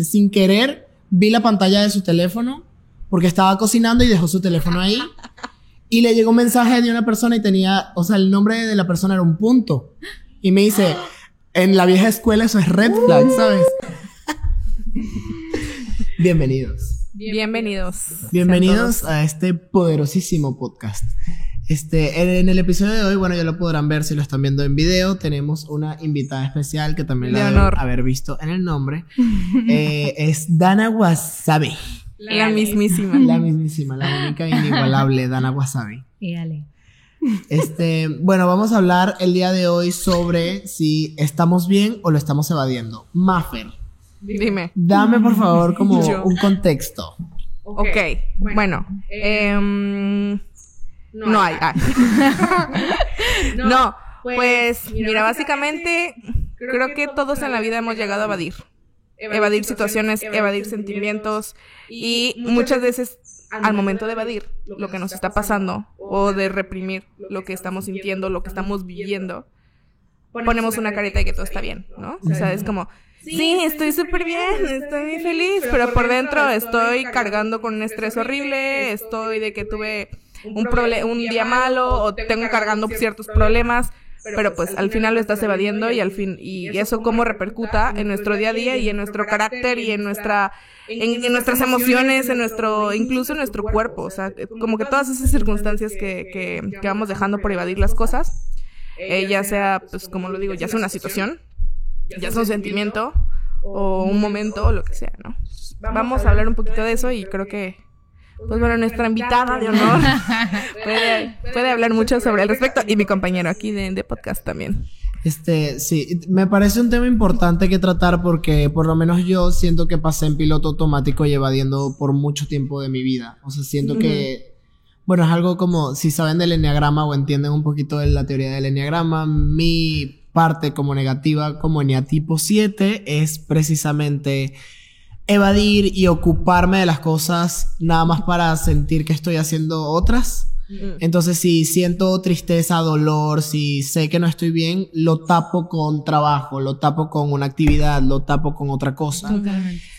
Sin querer, vi la pantalla de su teléfono porque estaba cocinando y dejó su teléfono ahí. Y le llegó un mensaje de una persona y tenía, o sea, el nombre de la persona era un punto. Y me dice, en la vieja escuela eso es red flag, ¿sabes? Bienvenidos. Bienvenidos. Bienvenidos a este poderosísimo podcast. Este, en el episodio de hoy, bueno, ya lo podrán ver si lo están viendo en video. Tenemos una invitada especial que también la deben haber visto en el nombre. Eh, es Dana Wasabi. La, mismísima. La mismísima, la única e inigualable Dana Wasabi. Y dale. Este, bueno, vamos a hablar el día de hoy sobre si estamos bien o lo estamos evadiendo. Maffer. Dime. Dame por favor como un contexto. Ok, bueno. Em, no, hay. no, pues mira, básicamente creo que todos en la vida hemos llegado a evadir. Evadir situaciones, evadir sentimientos y muchas veces al momento de evadir lo que nos está pasando o de reprimir lo que estamos sintiendo, lo que estamos viviendo, ponemos una careta de que todo está bien, ¿no? O sea, es como, sí, estoy súper bien, estoy muy feliz, pero por dentro estoy cargando con un estrés horrible, estoy de que tuve un, un día malo o tengo cargando ciertos problemas, pero pues al final lo estás evadiendo y al fin y eso cómo repercuta en nuestro día a día y en nuestro carácter y en nuestra en, nuestras emociones, en nuestro incluso en nuestro cuerpo, o sea, como que todas esas circunstancias que, que, vamos dejando por evadir las cosas, eh, ya sea pues como lo digo, ya sea una situación, ya sea un sentimiento o un momento o lo que sea, ¿no? Vamos a hablar un poquito de eso y creo que pues bueno, nuestra invitada de honor puede, hablar mucho sobre el respecto y mi compañero aquí de, podcast también. Este, sí, me parece un tema importante que tratar porque por lo menos yo siento que pasé en piloto automático y evadiendo por mucho tiempo de mi vida. O sea, siento que, bueno, es algo como, si saben del enneagrama o entienden un poquito de la teoría del enneagrama, mi parte como negativa, como eneatipo 7, es precisamente evadir y ocuparme de las cosas nada más para sentir que estoy haciendo otras. Entonces, si siento tristeza, dolor, si sé que no estoy bien, lo tapo con trabajo, lo tapo con una actividad, lo tapo con otra cosa.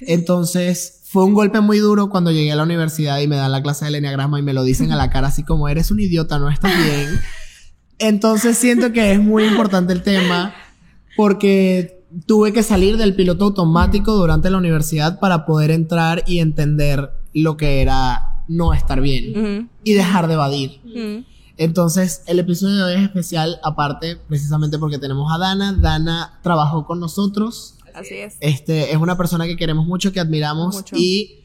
Entonces, fue un golpe muy duro cuando llegué a la universidad y me dan la clase del enneagrama y me lo dicen a la cara así como eres un idiota, no estás bien. Entonces, siento que es muy importante el tema porque tuve que salir del piloto automático durante la universidad para poder entrar y entender lo que era no estar bien y dejar de evadir. Entonces, el episodio de hoy es especial, aparte, precisamente porque tenemos a Dana. Dana trabajó con nosotros. Así es. Este, es una persona que queremos mucho, que admiramos y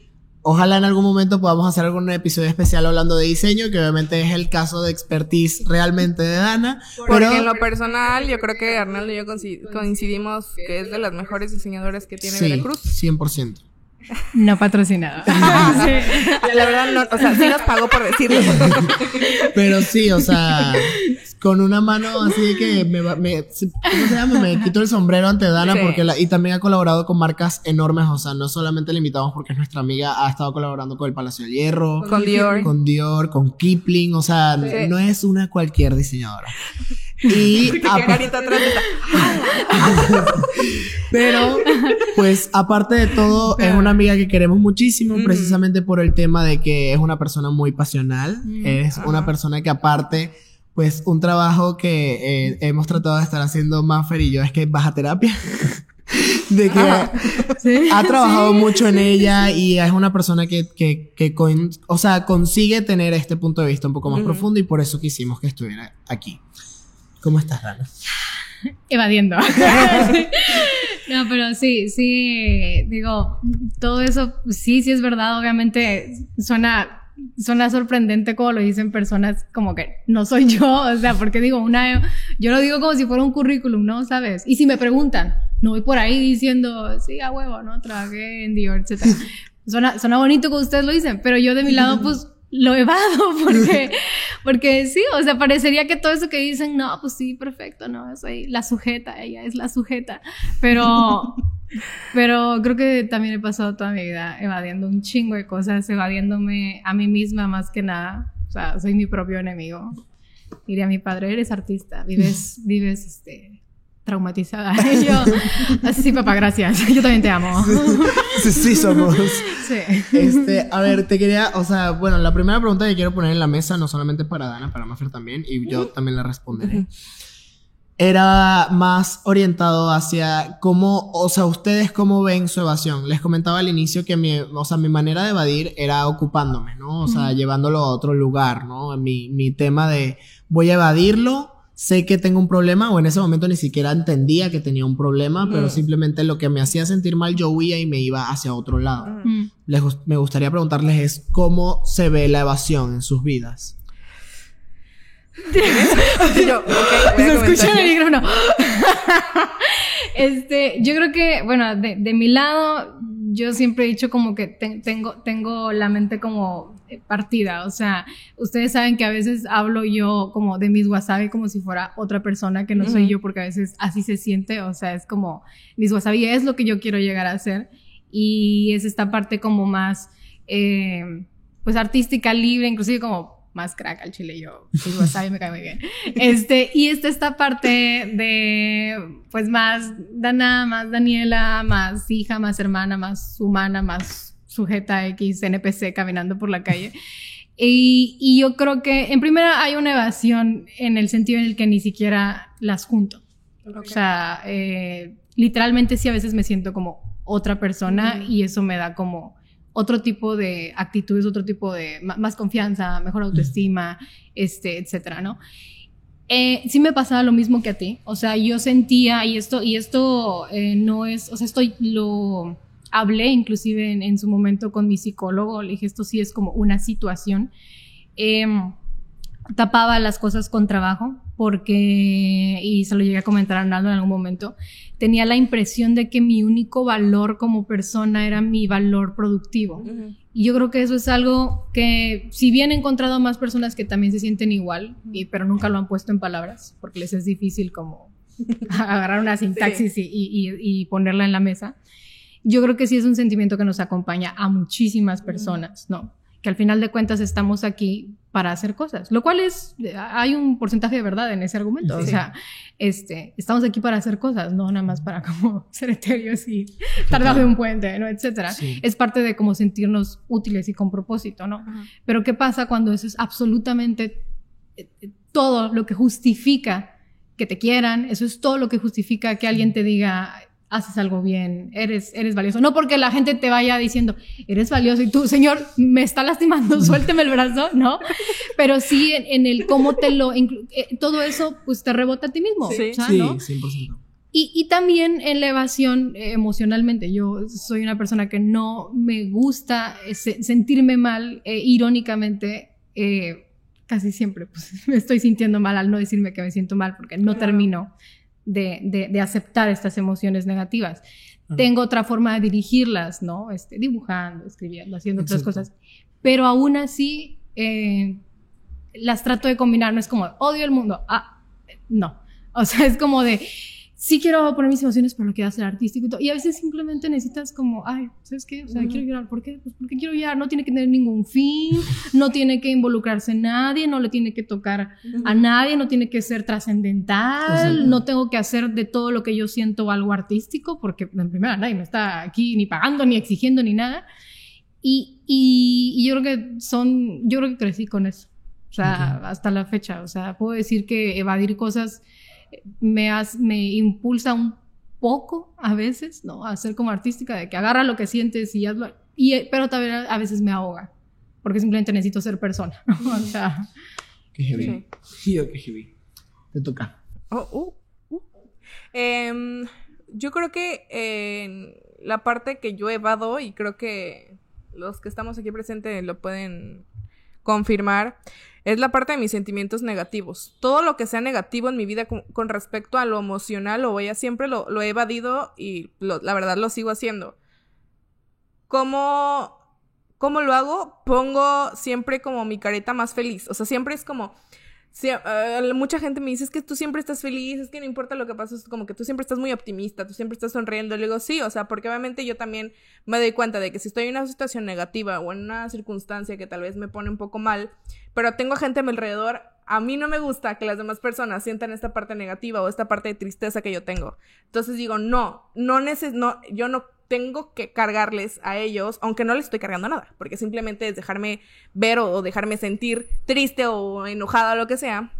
Ojalá en algún momento podamos hacer algún episodio especial hablando de diseño, que obviamente es el caso de expertise realmente de Dana. Porque en lo personal, yo creo que Arnaldo y yo coincidimos que es de las mejores diseñadoras que tiene sí, Veracruz. 100%. No patrocinado. La verdad, no, o sea, sí nos pagó por decirlo. Pero sí, o sea, con una mano así de que me, me ¿cómo se llama? Me quito el sombrero ante Dana porque la, y también ha colaborado con marcas enormes, o sea, no solamente le invitamos porque es nuestra amiga, ha estado colaborando con el Palacio del Hierro, con Dior, con Dior, con Kipling, o sea, no es una cualquier diseñadora. Y Pero, pues, aparte de todo, es una amiga que queremos muchísimo, precisamente por el tema de que es una persona muy pasional. Es una persona que aparte pues un trabajo que eh, hemos tratado de estar haciendo Maffer y yo es que baja terapia. de que ha trabajado mucho en ella y es una persona que, que, que o sea, consigue tener este punto de vista un poco más profundo y por eso quisimos que estuviera aquí. ¿Cómo estás, Rana? Evadiendo. no, pero sí, sí, digo, todo eso, sí, sí es verdad, obviamente suena suena sorprendente como lo dicen personas como que no soy yo, o sea, porque digo, una, yo lo digo como si fuera un currículum, ¿no? ¿Sabes? Y si me preguntan, no voy por ahí diciendo, sí, a huevo, ¿no? Trabajé en Dior, etc. Suena, suena bonito como ustedes lo dicen, pero yo de mi lado, pues, lo evado porque, porque sí, o sea, parecería que todo eso que dicen, no, pues sí, perfecto, no, soy la sujeta, ella es la sujeta, pero, pero creo que también he pasado toda mi vida evadiendo un chingo de cosas, evadiéndome a mí misma más que nada, o sea, soy mi propio enemigo. Diría a mi padre, eres artista, vives, vives, este, traumatizada. Y yo, sí, papá, gracias. Yo también te amo. Sí, sí, somos. Sí. Este, a ver, te quería, o sea, bueno, la primera pregunta que quiero poner en la mesa, no solamente para Dana, para Maffer también, y yo también la responderé. Era más orientado hacia cómo, o sea, ustedes cómo ven su evasión. Les comentaba al inicio que mi, o sea, mi manera de evadir era ocupándome, ¿no? O sea, llevándolo a otro lugar, ¿no? Mi, mi tema de voy a evadirlo, sé que tengo un problema o en ese momento ni siquiera entendía que tenía un problema, pero simplemente lo que me hacía sentir mal yo huía y me iba hacia otro lado. Mm. Les me gustaría preguntarles es cómo se ve la evasión en sus vidas. Yo, ok, voy a Se escucha en el micrófono. este, yo creo que, bueno, de, de mi lado, yo siempre he dicho como que te- tengo, tengo la mente como partida. O sea, ustedes saben que a veces hablo yo como de mis wasabi como si fuera otra persona que no soy yo, porque a veces así se siente. O sea, es como mis wasabi es lo que yo quiero llegar a ser. Y es esta parte como más, eh, pues artística, libre, inclusive como más crack al chile. Yo, pues wasabi me cae muy bien. Este, y está esta parte de, pues más Dana, más Daniela, más hija, más hermana, más humana, más sujeta X, NPC caminando por la calle. Y, y yo creo que, en primera, hay una evasión en el sentido en el que ni siquiera las junto. O sea, eh, literalmente sí a veces me siento como otra persona y eso me da como otro tipo de actitudes, otro tipo de más confianza, mejor autoestima, este, etcétera, ¿no? Eh, sí me pasaba lo mismo que a ti, o sea, yo sentía y esto y esto eh, no es, o sea, esto lo hablé inclusive en, en su momento con mi psicólogo, le dije esto sí es como una situación. Em, tapaba las cosas con trabajo porque, y se lo llegué a comentar a Arnaldo en algún momento, tenía la impresión de que mi único valor como persona era mi valor productivo. Ujú. Y yo creo que eso es algo que, si bien he encontrado más personas que también se sienten igual, y, pero nunca lo han puesto en palabras, porque les es difícil como agarrar una sintaxis y, y- y- y ponerla en la mesa, yo creo que sí es un sentimiento que nos acompaña a muchísimas personas, ¿no? Que al final de cuentas estamos aquí para hacer cosas, lo cual es, hay un porcentaje de verdad en ese argumento, o Sí. sea, este, estamos aquí para hacer cosas, no nada más para como ser etéreos y debajo de un puente, ¿no? Etcétera Sí. es parte de como sentirnos útiles y con propósito, ¿no? Ajá. Pero ¿qué pasa cuando eso es absolutamente eh, eh, todo lo que justifica que te quieran? Eso es todo lo que justifica que alguien te diga, haces algo bien, eres, eres valioso. No porque la gente te vaya diciendo, eres valioso y tú, señor, me está lastimando, suélteme el brazo, ¿no? Pero sí en, en el cómo te lo... eh, todo eso pues te rebota a ti mismo, Sí. o sea, Sí, ¿no? 100%. Y, y también en la evasión eh, emocionalmente. Yo soy una persona que no me gusta eh, se- sentirme mal, eh, irónicamente, eh, casi siempre pues, me estoy sintiendo mal al no decirme que me siento mal porque no Claro. termino de, de- de aceptar estas emociones negativas. Ajá. Tengo otra forma de dirigirlas, ¿no? Este, dibujando, escribiendo, haciendo otras cosas. Pero aún así, eh, las trato de combinar. No es como, odio el mundo. Ah, no. O sea, es como de, sí quiero poner mis emociones, pero lo quiero hacer artístico y todo. Y a veces simplemente necesitas como, ay, ¿sabes qué? O sea, Ujú. quiero llorar. ¿Por qué? Pues porque quiero llorar. No tiene que tener ningún fin, no tiene que involucrarse nadie, no le tiene que tocar a nadie, no tiene que ser trascendental, no tengo que hacer de todo lo que yo siento algo artístico, porque en primera nadie me está aquí ni pagando, ni exigiendo, ni nada. Y, y- y yo creo que son, yo creo que crecí con eso. O sea, Ok. hasta la fecha. O sea, puedo decir que evadir cosas me, has- me impulsa un poco a veces, ¿no? A ser como artística, de que agarra lo que sientes y hazlo. Y, pero también a veces me ahoga, porque simplemente necesito ser persona. ¿no? O sea, Qué heavy. Sí. Yo, qué heavy. Te toca. Oh, uh, uh. Yo creo que en la parte que yo evado, y creo que los que estamos aquí presentes lo pueden confirmar, es la parte de mis sentimientos negativos. Todo lo que sea negativo en mi vida con, respecto a lo emocional, lo voy a siempre lo, lo he evadido y la verdad lo sigo haciendo. ¿Cómo, ¿Cómo lo hago? Pongo siempre como mi careta más feliz. O sea, siempre es como, Sí, mucha gente me dice, es que tú siempre estás feliz, es que no importa lo que pasa, es como que tú siempre estás muy optimista, tú siempre estás sonriendo. Le digo, sí, o sea, porque obviamente yo también me doy cuenta de que si estoy en una situación negativa o en una circunstancia que tal vez me pone un poco mal, pero tengo gente a mi alrededor, a mí no me gusta que las demás personas sientan esta parte negativa o esta parte de tristeza que yo tengo. Entonces digo, no, no neces no, yo no tengo que cargarles a ellos, aunque no les estoy cargando nada, porque simplemente es dejarme ver o, dejarme sentir triste o enojada o lo que sea.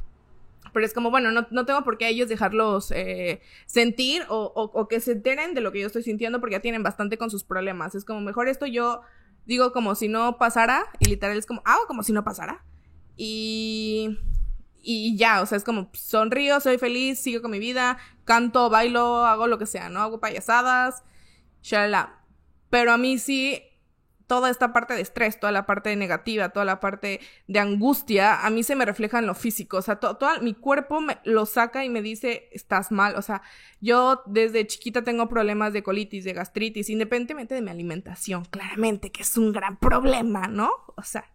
Pero es como, bueno, no, no tengo por qué ellos dejarlos eh, sentir o, o, que se enteren de lo que yo estoy sintiendo porque ya tienen bastante con sus problemas. Es como, mejor esto yo digo como si no pasara y literal es como, hago como si no pasara. Y y ya, o sea, es como sonrío, soy feliz, sigo con mi vida, canto, bailo, hago lo que sea, ¿no? Hago payasadas, shalala. Pero a mí sí, toda esta parte de estrés, toda la parte negativa, toda la parte de angustia, a mí se me refleja en lo físico, o sea, todo, mi cuerpo me lo saca y me dice, estás mal, o sea, yo desde chiquita tengo problemas de colitis, de gastritis, independientemente de mi alimentación, claramente, que es un gran problema, ¿no? O sea,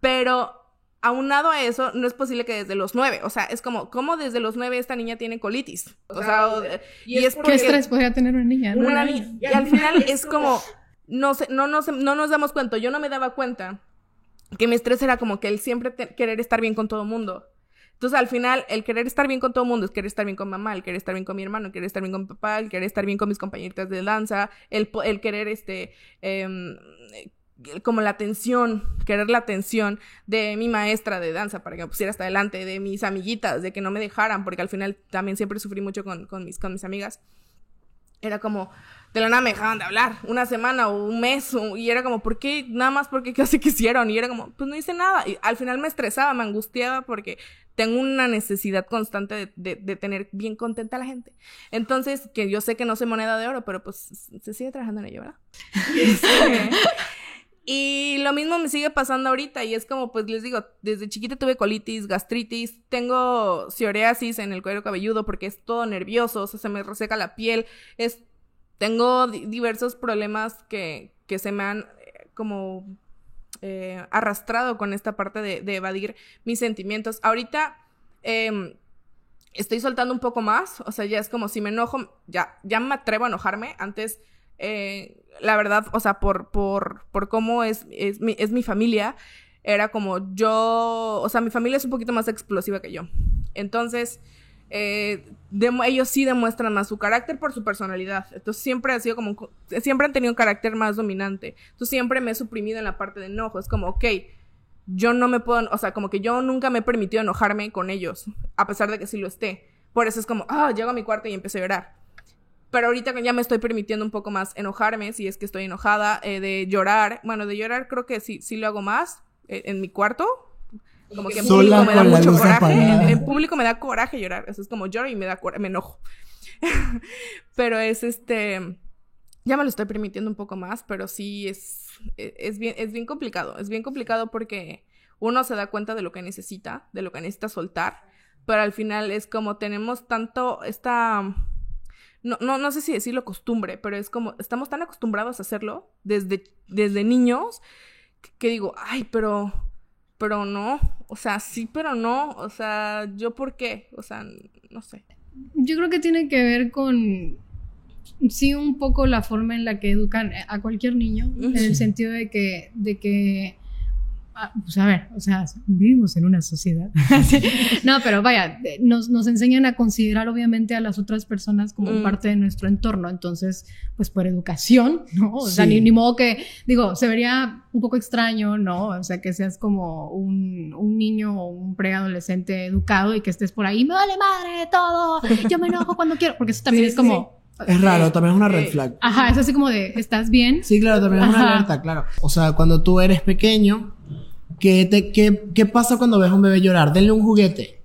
pero aunado a eso, no es posible que desde los nueve, o sea, es como, ¿cómo desde los nueve esta niña tiene colitis? O sea, y, es porque... ¿Qué estrés podría tener una niña? Una, niña. Y al final es como, no, sé, no, no, no nos damos cuenta, yo no me daba cuenta que mi estrés era como que el siempre querer estar bien con todo el mundo. Entonces, al final, el querer estar bien con todo el mundo es querer estar bien con mamá, el querer estar bien con mi hermano, el querer estar bien con mi papá, el querer estar bien con mis compañeritas de danza, el, el querer, este, eh, como la atención, querer la atención de mi maestra de danza para que me pusiera hasta adelante, de mis amiguitas, de que no me dejaran, porque al final también siempre sufrí mucho con, con, mis, con mis amigas. Era como, de la nada me dejaban de hablar, una semana o un mes, y era como, ¿por qué? Nada más porque casi quisieron, y era como, pues no hice nada. Y al final me estresaba, me angustiaba porque tengo una necesidad constante de, de, tener bien contenta a la gente. Entonces, que yo sé que no soy moneda de oro, pero pues se sigue trabajando en ello, ¿verdad? Y lo mismo me sigue pasando ahorita y es como, pues les digo, desde chiquita tuve colitis, gastritis, tengo psoriasis en el cuero cabelludo porque es todo nervioso, o sea, se me reseca la piel, es, tengo diversos problemas que, que se me han eh, como eh, arrastrado con esta parte de, evadir mis sentimientos. Ahorita eh, estoy soltando un poco más, o sea, ya es como si me enojo, ya, ya me atrevo a enojarme, antes eh, la verdad, o sea, por, por, por cómo es, es, mi, es mi familia, era como yo, o sea, mi familia es un poquito más explosiva que yo. Entonces, eh, ellos sí demuestran más su carácter por su personalidad. Entonces siempre ha sido como, siempre han tenido un carácter más dominante. Entonces siempre me he suprimido en la parte de enojo. Es como, ok, yo no me puedo, o sea, como que yo nunca me he permitido enojarme con ellos, a pesar de que sí lo esté. Por eso es como, ah, llego a mi cuarto y empiezo a llorar. Pero ahorita ya me estoy permitiendo un poco más enojarme, si es que estoy enojada, eh, de llorar. Bueno, de llorar creo que sí, sí lo hago más eh, en mi cuarto. Como que en público me da mucho coraje. En, público me da coraje llorar. Eso es como lloro y me da me enojo. pero es este. Ya me lo estoy permitiendo un poco más, pero sí es, e, es, bien, es bien complicado. Es bien complicado porque uno se da cuenta de lo que necesita, de lo que necesita soltar. Pero al final es como tenemos tanto esta no, no, no sé si decirlo costumbre, pero es como, estamos tan acostumbrados a hacerlo desde, desde niños que, digo, ay, pero, pero no, o sea, sí, pero no, o sea, yo por qué, o sea, no sé. Yo creo que tiene que ver con, sí, un poco la forma en la que educan a cualquier niño, en el sentido de que, de que Ah, pues a ver, o sea, vivimos en una sociedad. no, pero vaya, nos, nos, enseñan a considerar obviamente a las otras personas como mm. parte de nuestro entorno. Entonces, pues por educación, ¿no? O sea, ni, modo que, digo, se vería un poco extraño, ¿no? O sea, que seas como un, un niño o un preadolescente educado y que estés por ahí, me vale madre todo, yo me enojo cuando quiero, porque eso también es como... Es raro, también es una red flag. Ajá, es así como de, ¿estás bien? Sí, claro, también es una alerta, claro. O sea, cuando tú eres pequeño, ¿qué, te, qué, qué pasa cuando ves a un bebé llorar? Denle un juguete.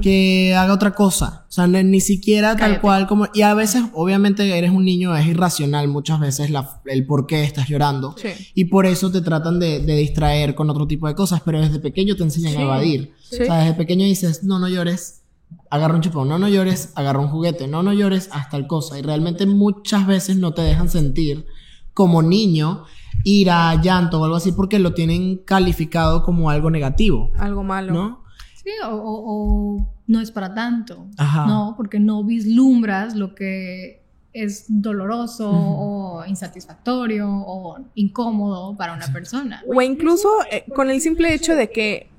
Que haga otra cosa. O sea, ni, siquiera tal cual como... Y a veces, obviamente, eres un niño, es irracional muchas veces la, el por qué estás llorando. Sí. Y por eso te tratan de, de, distraer con otro tipo de cosas. Pero desde pequeño te enseñan a evadir. O sea, desde pequeño dices, no, no llores agarra un chupón, no, no llores, agarra un juguete, no, no llores, hasta el cosa. Y realmente muchas veces no te dejan sentir como niño ira, llanto o algo así porque lo tienen calificado como algo negativo. Algo malo. ¿No? Sí, o, no es para tanto. Ajá. No, porque no vislumbras lo que es doloroso o insatisfactorio o incómodo para una persona. O incluso eh, con el simple hecho de que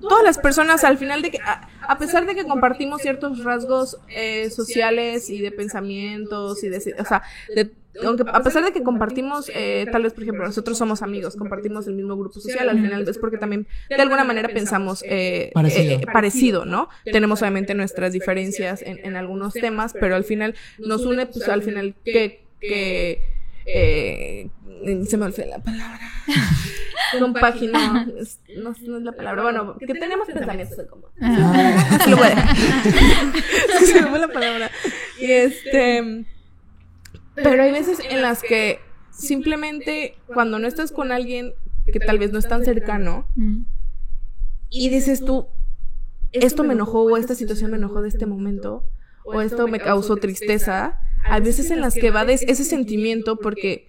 todas las personas al final de que, a, pesar de que compartimos ciertos rasgos eh, sociales y de pensamientos y de, o sea, aunque a pesar de que compartimos, eh, tal vez por ejemplo nosotros somos amigos, compartimos el mismo grupo social, al final es porque también de alguna manera pensamos eh, parecido. ¿no? Tenemos obviamente nuestras diferencias en, en, algunos temas, pero al final nos une, pues al final que, que eh, se me olvidó la palabra. Compagina. No, no, es la palabra. Bueno, que tenemos pensamientos en común. Ah. Se lo se me fue la palabra. Y este. Pero hay veces en las que simplemente cuando no estás con alguien que tal vez no es tan cercano mm. y dices tú, esto me enojó o esta situación me enojó de este momento o esto me causó tristeza hay veces en las que va ese sentimiento porque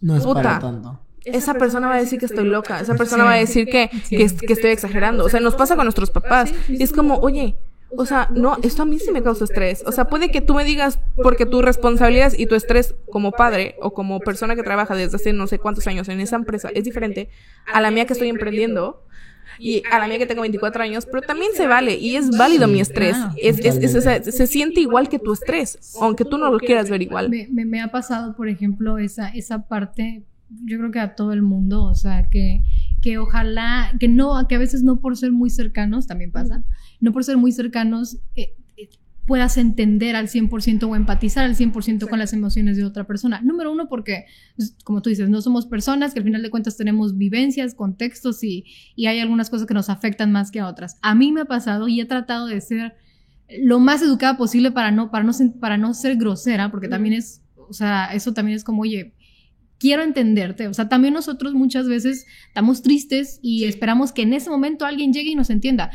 no es para tanto. Esa persona va a decir que estoy loca, esa persona va a decir que, que, estoy exagerando. O sea, nos pasa con nuestros papás. Y es como, oye, o sea, no, esto a mí sí me causa estrés. O sea, puede que tú me digas porque tu responsabilidad y tu estrés como padre o como persona que trabaja desde hace no sé cuántos años en esa empresa es diferente a la mía que estoy emprendiendo y a la mía que tengo 24 años, pero también se vale y es válido mi estrés. es, es, se siente igual que tu estrés, aunque tú no lo quieras ver igual. Me, me, ha pasado, por ejemplo, esa, esa parte, yo creo que a todo el mundo, o sea, que, que ojalá, que no, que a veces no por ser muy cercanos, también pasa, no por ser muy cercanos, eh, puedas entender al 100% o empatizar al 100% con las emociones de otra persona. Número uno, porque, pues, como tú dices, no somos personas, que al final de cuentas tenemos vivencias, contextos y, y hay algunas cosas que nos afectan más que a otras. A mí me ha pasado y he tratado de ser lo más educada posible para no, para no, para no ser grosera, porque también es, o sea, eso también es como, oye, quiero entenderte. O sea, también nosotros muchas veces estamos tristes y esperamos que en ese momento alguien llegue y nos entienda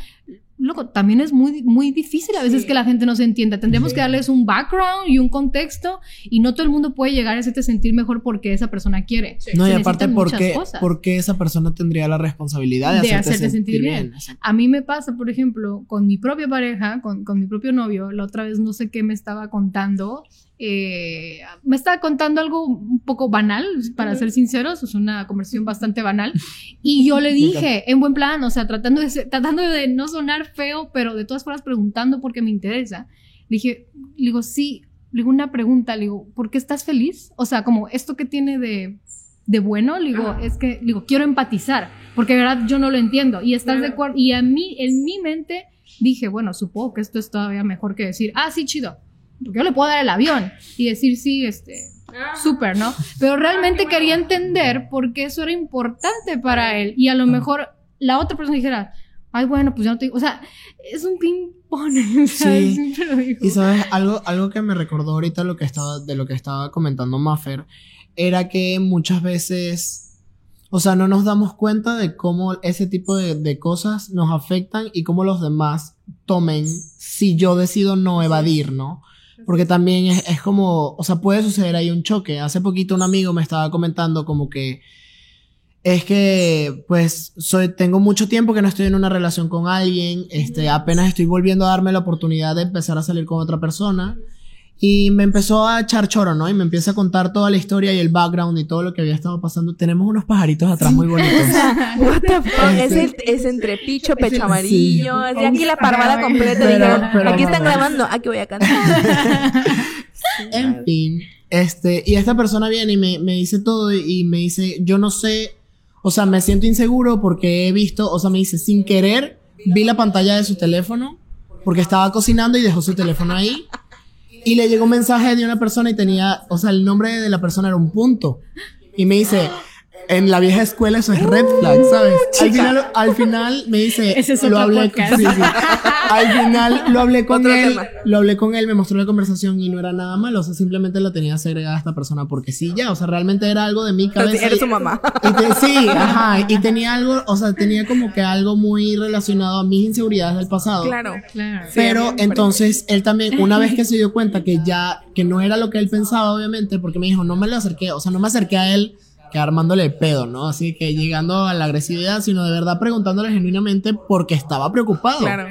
loco, también es muy, muy difícil a veces que la gente no se entienda. Tendríamos que darles un background y un contexto y no todo el mundo puede llegar a hacerte sentir mejor porque esa persona quiere. No, y aparte, porque, porque esa persona tendría la responsabilidad de, hacerte, sentir, bien. A mí me pasa, por ejemplo, con mi propia pareja, con, con mi propio novio, la otra vez no sé qué me estaba contando eh, me estaba contando algo un poco banal, para ser sinceros, es una conversación bastante banal. Y yo le dije, en buen plan, o sea, tratando de, tratando de no sonar feo, pero de todas formas preguntando porque me interesa. Le dije, le digo, sí, le digo una pregunta, le digo, ¿por qué estás feliz? O sea, como esto que tiene de, de bueno, le digo, es que, le digo, quiero empatizar, porque de verdad yo no lo entiendo. Y estás de acuerdo, y a mí, en mi mente, dije, bueno, supongo que esto es todavía mejor que decir, ah, sí, chido porque yo le puedo dar el avión y decir, sí, este, ah. súper, ¿no? Pero ah, realmente quería entender por qué eso era importante para él. Y a lo mejor la otra persona dijera, ay, bueno, pues ya no te digo. O sea, es un ping-pong. Sí. Y sabes, algo, algo que me recordó ahorita lo que estaba, de lo que estaba comentando Maffer, era que muchas veces. O sea, no nos damos cuenta de cómo ese tipo de, de, cosas nos afectan y cómo los demás tomen si yo decido no evadir, ¿no? Porque también es, es, como, o sea, puede suceder ahí un choque. Hace poquito un amigo me estaba comentando como que es que, pues, soy, tengo mucho tiempo que no estoy en una relación con alguien, este, apenas estoy volviendo a darme la oportunidad de empezar a salir con otra persona. Y me empezó a echar choro, ¿no? Y me empieza a contar toda la historia y el background y todo lo que había estado pasando. Tenemos unos pajaritos atrás muy bonitos. What the fuck? es, el, es entre picho, pecho amarillo. aquí la parvada completa. aquí están grabando. Aquí voy a cantar. en fin. Este, y esta persona viene y me, me dice todo y, y me dice, yo no sé, o sea, me siento inseguro porque he visto, o sea, me dice, sin querer, vi la pantalla de su teléfono porque estaba cocinando y dejó su teléfono ahí. Y le llegó un mensaje de una persona y tenía, o sea, el nombre de la persona era un punto. Y me dice, en la vieja escuela eso es red flag, ¿sabes? Al final, al final me dice, lo hablé con, Al final lo hablé con él, lo hablé con él, me mostró la conversación y no era nada malo, o sea, simplemente la tenía segregada a esta persona porque sí, ya, o sea, realmente era algo de mi cabeza. Eres su mamá. sí, ajá, y tenía algo, o sea, tenía como que algo muy relacionado a mis inseguridades del pasado. Claro, claro. Pero entonces él también, una vez que se dio cuenta que ya, que no era lo que él pensaba, obviamente, porque me dijo, no me lo acerqué, o sea, no me acerqué a él que armándole pedo, ¿no? Así que llegando a la agresividad, sino de verdad preguntándole genuinamente porque estaba preocupado. Claro.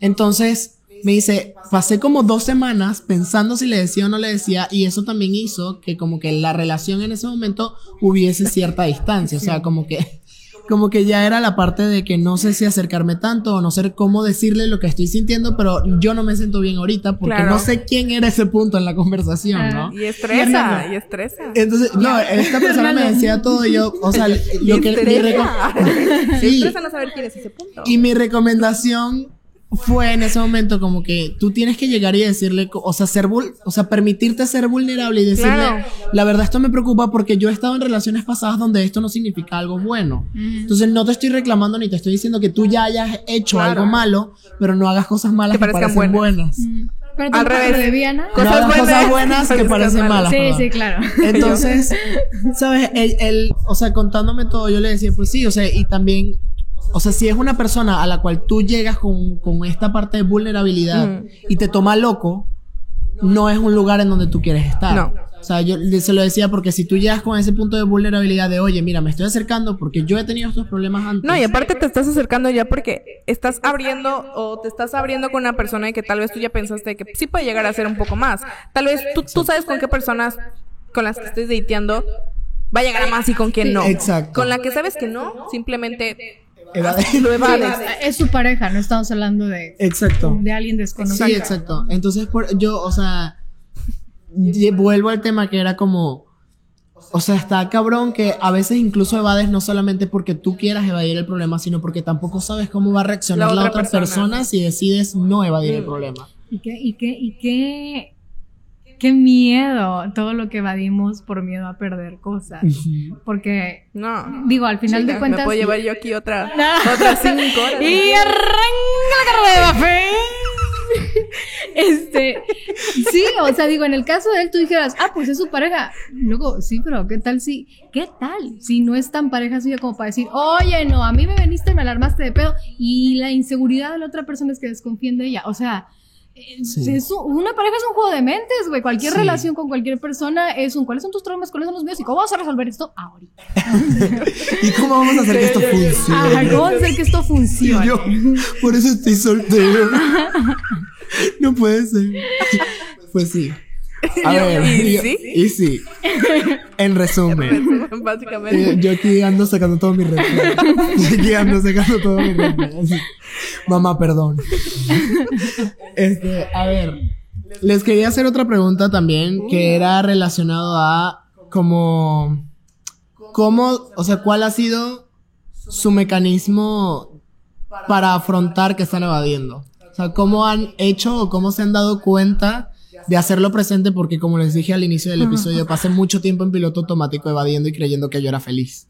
Entonces me dice, pasé como dos semanas pensando si le decía o no le decía y eso también hizo que como que la relación en ese momento hubiese cierta distancia, o sea, como que como que ya era la parte de que no sé si acercarme tanto o no sé cómo decirle lo que estoy sintiendo, pero yo no me siento bien ahorita porque Claro. no sé quién era ese punto en la conversación, Ah. ¿no? Y estresa, y estresa. Entonces, no, esta persona me decía todo y yo, o sea, lo que mi Sí. Estresa no saber quién es ese punto. Y mi recomendación fue en ese momento como que tú tienes que llegar y decirle, o sea, ser vul- o sea, permitirte ser vulnerable y decirle, Claro. la verdad esto me preocupa porque yo he estado en relaciones pasadas donde esto no significa algo bueno. Entonces no te estoy reclamando ni te estoy diciendo que tú ya hayas hecho Claro. algo malo, pero no hagas cosas malas Que que, parezcan parecen buenas. Pero Al revés. de Viana. No Cosas hagas cosas buenas buenas que parecen malas. Sí, sí, claro. Entonces, ¿sabes? Él, él, o sea, contándome todo, yo le decía, pues sí, o sea, y también, o sea, si es una persona a la cual tú llegas con, con esta parte de vulnerabilidad Ujú. y te toma loco, no es un lugar en donde tú quieres estar. No. O sea, yo se lo decía porque si tú llegas con ese punto de vulnerabilidad de, oye, mira, me estoy acercando porque yo he tenido estos problemas antes. No, y aparte te estás acercando ya porque estás abriendo o te estás abriendo con una persona que tal vez tú ya pensaste que sí puede llegar a ser un poco más. Tal vez tú, tú sabes con qué personas con las que estés dateando va a llegar a más y con quién no. Exacto. Con la que sabes que no, simplemente Evade- lo evades. Es su pareja, no estamos hablando de, Exacto. de alguien desconocido. Sí, exacto. Entonces, por, yo, o sea, vuelvo al tema que era como, o sea, está cabrón que a veces incluso evades no solamente porque tú quieras evadir el problema, sino porque tampoco sabes cómo va a reaccionar La la, otra otra persona. persona. si decides no evadir el Mm. problema. Y qué, y qué, y qué, qué miedo todo lo que evadimos por miedo a perder cosas. Porque, No. digo, al final Chica, de cuentas. me puedo llevar yo aquí otra, No. otras cinco horas. Y arranca la carrera de Buffet. Este, sí, o sea, digo, en el caso de él tú dijeras, ah, pues es su pareja. Luego, sí, pero ¿qué tal si, qué tal si no es tan pareja suya como para decir, oye, no, a mí me veniste y me alarmaste de pedo y la inseguridad de la otra persona es que desconfíen de ella? O sea, Sí. es un- una pareja es un juego de mentes, güey. Cualquier Sí. relación con cualquier persona es un, ¿cuáles son tus traumas? ¿Cuáles son los míos? ¿Y cómo vas a resolver esto ahorita? ¿Y cómo vamos a hacer que esto Ajá, funcione? ¿cómo hacer que esto funcione? Yo, por eso estoy soltero. No puede ser. Pues sí. A ver, ¿y yo- sí? y sí. En resumen. Eh, Básicamente. yo aquí ando sacando todo mi flag. Yo aquí ando sacando todo mi así. Mamá, perdón. Este, a ver. Les quería hacer otra pregunta también que era relacionado a como cómo, o sea, cuál ha sido su mecanismo para afrontar que están evadiendo. O sea, cómo han hecho o cómo se han dado cuenta de hacerlo presente porque como les dije al inicio del episodio, pasé mucho tiempo en piloto automático evadiendo y creyendo que yo era feliz.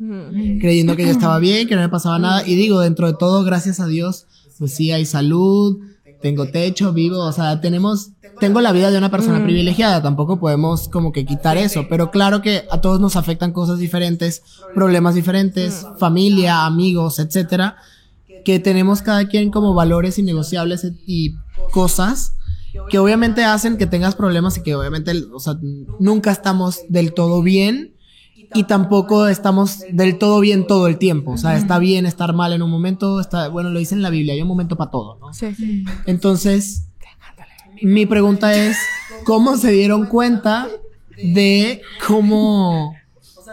Creyendo que yo estaba bien, que no me pasaba nada. Y digo, dentro de todo, gracias a Dios, pues sí hay salud, tengo techo, vivo, o sea, tenemos, tengo la vida de una persona privilegiada, tampoco podemos como que quitar eso, pero claro que a todos nos afectan cosas diferentes, problemas diferentes, familia, amigos, etcétera, que tenemos cada quien como valores innegociables y cosas que obviamente hacen que tengas problemas y que obviamente, o sea, nunca estamos del todo bien y tampoco estamos del todo bien todo el tiempo. O sea, está bien estar mal en un momento, está, bueno, lo dice en la Biblia, hay un momento para todo, ¿no? Sí. Entonces, mi pregunta es, ¿cómo se dieron cuenta de cómo,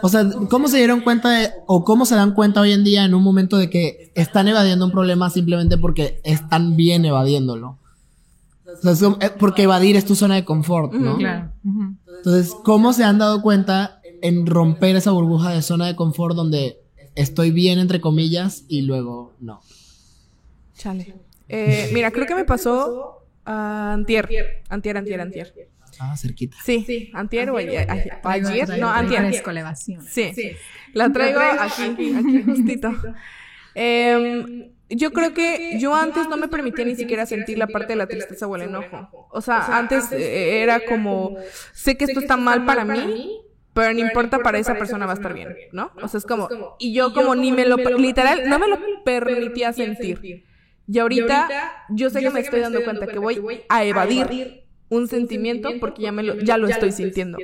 o sea, cómo se dieron cuenta de, o cómo se dan cuenta hoy en día en un momento de que están evadiendo un problema simplemente porque están bien evadiéndolo? O sea, es como- eh, porque evadir es tu zona de confort, ¿no? Claro. Entonces, ¿cómo se han dado cuenta en romper esa burbuja de zona de confort donde estoy bien, entre comillas, y luego no? Chale. Eh, mira, creo que me pasó ah, antier. Antier, antier, antier. Ah, cerquita. Sí, antier o ayer. Ayer, no, antier. Sí, la traigo aquí, aquí justito. Em, yo creo que yo antes no me permitía ni siquiera sentir la parte de la tristeza o el enojo. O sea, antes eh, era como, sé que esto está mal para mí, pero no importa, para esa persona va a estar bien, ¿no? O sea, es como, y yo como ni me lo, literal, no me lo permitía sentir. Y ahorita yo sé que me estoy dando cuenta que voy a evadir un sentimiento porque ya me lo, ya lo estoy sintiendo.